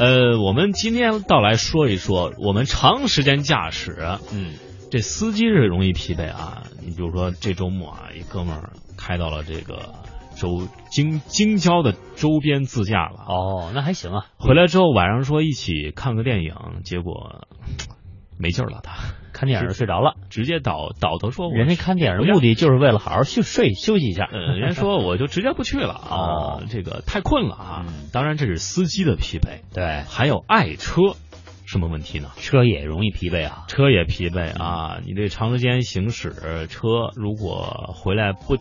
呃，我们今天到来说一说，我们长时间驾驶，嗯，这司机是容易疲惫啊。你比如说这周末啊，一哥们儿开到了这个周京京郊的周边自驾了，哦，那还行啊。回来之后晚上说一起看个电影，结果没劲儿了，他看电影睡着了，直接倒倒头说我，人家看电影的目的就是为了好好休睡休息一下。呃，人家说我就直接不去了啊，哦这个太困了啊。嗯当然这是司机的疲惫，对，还有爱车，什么问题呢？车也容易疲惫啊。车也疲惫啊，你这长时间行驶车，如果回来不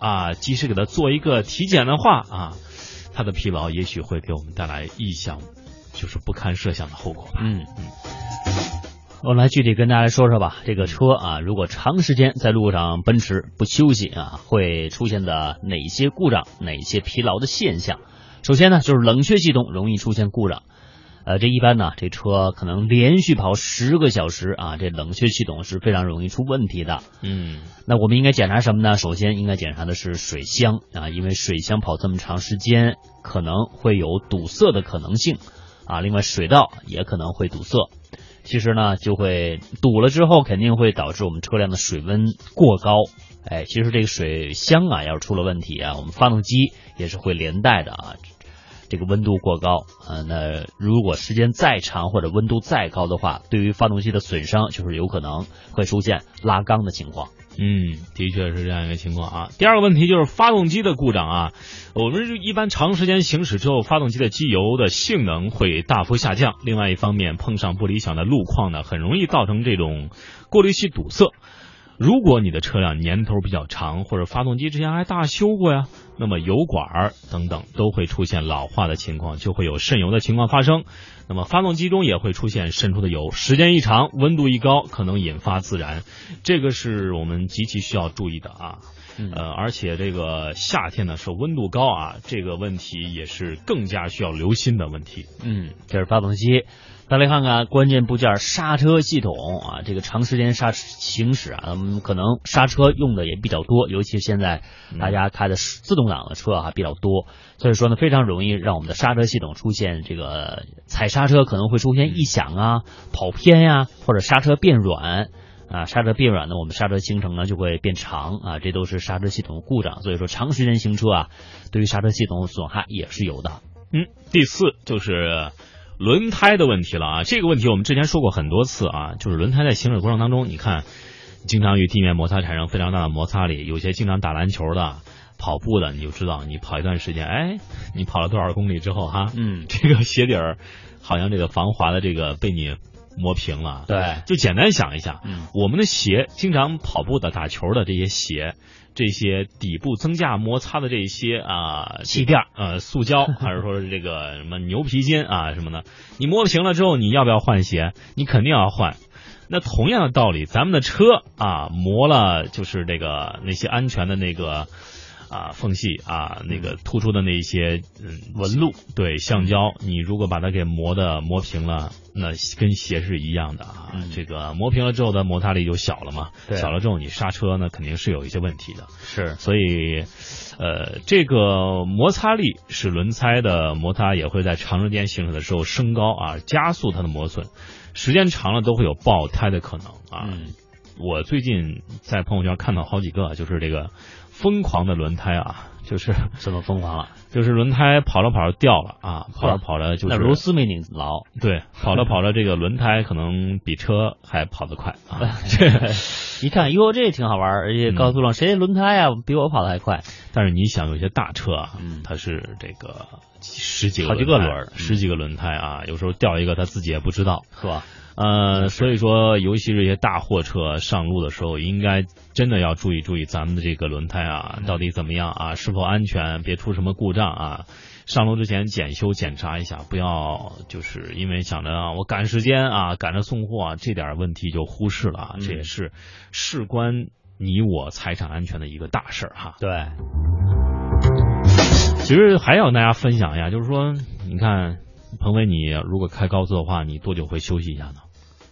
啊及时给他做一个体检的话啊，他的疲劳也许会给我们带来意想就是不堪设想的后果吧。嗯我们来具体跟大家来说说吧。这个车啊，如果长时间在路上奔驰不休息啊，会出现的哪些故障、哪些疲劳的现象？首先呢，就是冷却系统容易出现故障。呃，这一般呢，这车可能连续跑十个小时啊，这冷却系统是非常容易出问题的。嗯那我们应该检查什么呢？首先应该检查的是水箱啊，因为水箱跑这么长时间，可能会有堵塞的可能性啊。另外，水道也可能会堵塞。其实呢，就会堵了之后，肯定会导致我们车辆的水温过高。哎，其实这个水箱啊，要是出了问题啊，我们发动机也是会连带的啊。这个温度过高，呃，那如果时间再长或者温度再高的话，对于发动机的损伤就是有可能会出现拉缸的情况。嗯，的确是这样一个情况啊。第二个问题就是发动机的故障啊，我们一般长时间行驶之后，发动机的机油的性能会大幅下降。另外一方面，碰上不理想的路况呢，很容易造成这种过滤器堵塞。如果你的车辆年头比较长，或者发动机之前还大修过呀，那么油管等等都会出现老化的情况，就会有渗油的情况发生。那么发动机中也会出现渗出的油，时间一长，温度一高，可能引发自燃，这个是我们极其需要注意的啊。嗯呃，而且这个夏天呢，是温度高啊，这个问题也是更加需要留心的问题。嗯，这是发动机。再来看看关键部件刹车系统啊，这个长时间刹行驶啊，嗯，可能刹车用的也比较多，尤其现在大家开的自动挡的车啊比较多，所以说呢，非常容易让我们的刹车系统出现这个踩刹车可能会出现异响啊、跑偏呀、或者刹车变软。啊，刹车变软呢，我们刹车行程呢就会变长啊，这都是刹车系统故障。所以说，长时间行车啊，对于刹车系统损害也是有的。嗯，第四就是轮胎的问题了啊。这个问题我们之前说过很多次啊，就是轮胎在行驶过程当中，你看经常与地面摩擦产生非常大的摩擦力，有些经常打篮球的、跑步的，你就知道你跑一段时间，哎，你跑了多少公里之后哈，嗯，这个鞋底儿好像这个防滑的这个被你磨平了。对，就简单想一下，嗯，我们的鞋，经常跑步的、打球的这些鞋，这些底部增加摩擦的这些啊气垫儿呃塑胶，还是说是这个什么牛皮筋啊什么的，你磨平了之后，你要不要换鞋？你肯定要换。那同样的道理，咱们的车啊磨了，就是这个那些安全的那个啊缝隙啊，那个突出的那一些嗯纹路，对橡胶，你如果把它给磨的磨平了，那跟鞋是一样的啊。嗯这个磨平了之后，的摩擦力就小了嘛，小了之后你刹车呢肯定是有一些问题的。是，所以，呃，这个摩擦力使轮胎的摩擦也会在长时间行驶的时候升高啊，加速它的磨损，时间长了都会有爆胎的可能啊。嗯，我最近在朋友圈看到好几个，就是这个疯狂的轮胎啊，就是 怎么疯狂了？就是轮胎跑着跑着掉了啊，跑着跑着就是那螺丝没拧牢，对，跑着跑着这个轮胎可能比车还跑得快啊。这 一看，哟，这挺好玩，而且高速上谁轮胎啊，比我跑得还快。但是你想，有些大车啊，嗯它是这个十几个好几个轮十几个轮胎啊，有时候掉一个他自己也不知道。是吧？呃，所以说，尤其是一些大货车上路的时候，应该真的要注意注意咱们的这个轮胎啊，到底怎么样啊，是否安全，别出什么故障啊。上路之前检修检查一下，不要就是因为想着啊我赶时间啊，赶着送货啊，这点问题就忽视了啊，嗯这也是事关你我财产安全的一个大事儿哈。对，其实还要跟大家分享一下，就是说，你看，彭伟，你如果开高速的话，你多久会休息一下呢？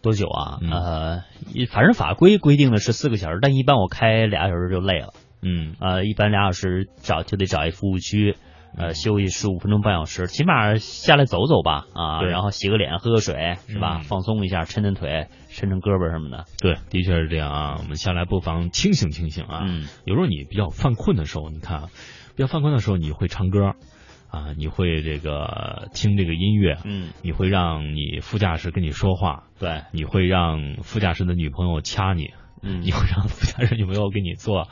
多久啊？嗯呃，反正法规规定的是四个小时，但一般我开俩小时就累了。嗯呃，一般俩小时找就得找一服务区，呃，休息十五分钟半小时，起码下来走走吧，啊，然后洗个脸，喝个水，是吧？嗯放松一下，抻抻腿，抻抻胳膊什么的。对，的确是这样啊。我们下来不妨清醒清醒啊。嗯，有时候你比较犯困的时候，你看啊，比较犯困的时候，你会唱歌啊，你会这个听这个音乐，嗯，你会让你副驾驶跟你说话，对，你会让副驾驶的女朋友掐你，嗯你会让副驾驶女朋友给你做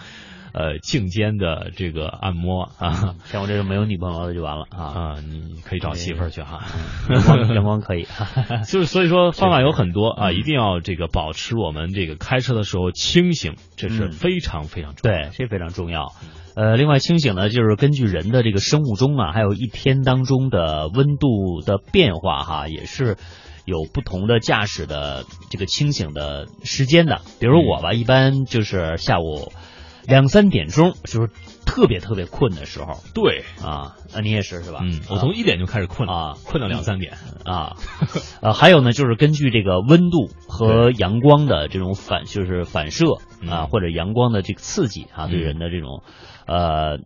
呃颈肩的这个按摩啊像我这种没有女朋友的就完了啊。啊，你可以找媳妇儿去哈。阳光 可以，就是所以说方法有很多啊，嗯一定要这个保持我们这个开车的时候清醒，这是嗯非常非常重要。对，这非常重要。呃，另外清醒呢，就是根据人的这个生物钟啊，还有一天当中的温度的变化哈，也是有不同的驾驶的这个清醒的时间的。比如我吧，一般就是下午两三点钟，就是特别特别困的时候对，啊。那你也是是吧？嗯，我从一点就开始困了，啊困到两三点。啊，呃，还有呢，就是根据这个温度和阳光的这种反，就是反射啊，嗯或者阳光的这个刺激啊，对嗯人的这种呃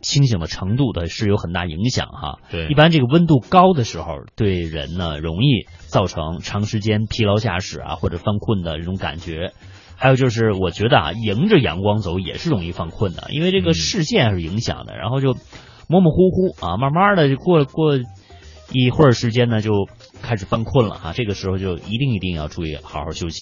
清醒的程度的是有很大影响哈。对一般这个温度高的时候，对人呢容易造成长时间疲劳驾驶啊，或者犯困的这种感觉。还有就是，我觉得啊，迎着阳光走也是容易犯困的，因为这个视线是影响的，然后就模模糊糊啊，慢慢的就过过一会儿时间呢，就开始犯困了啊。这个时候就一定一定要注意好好休息。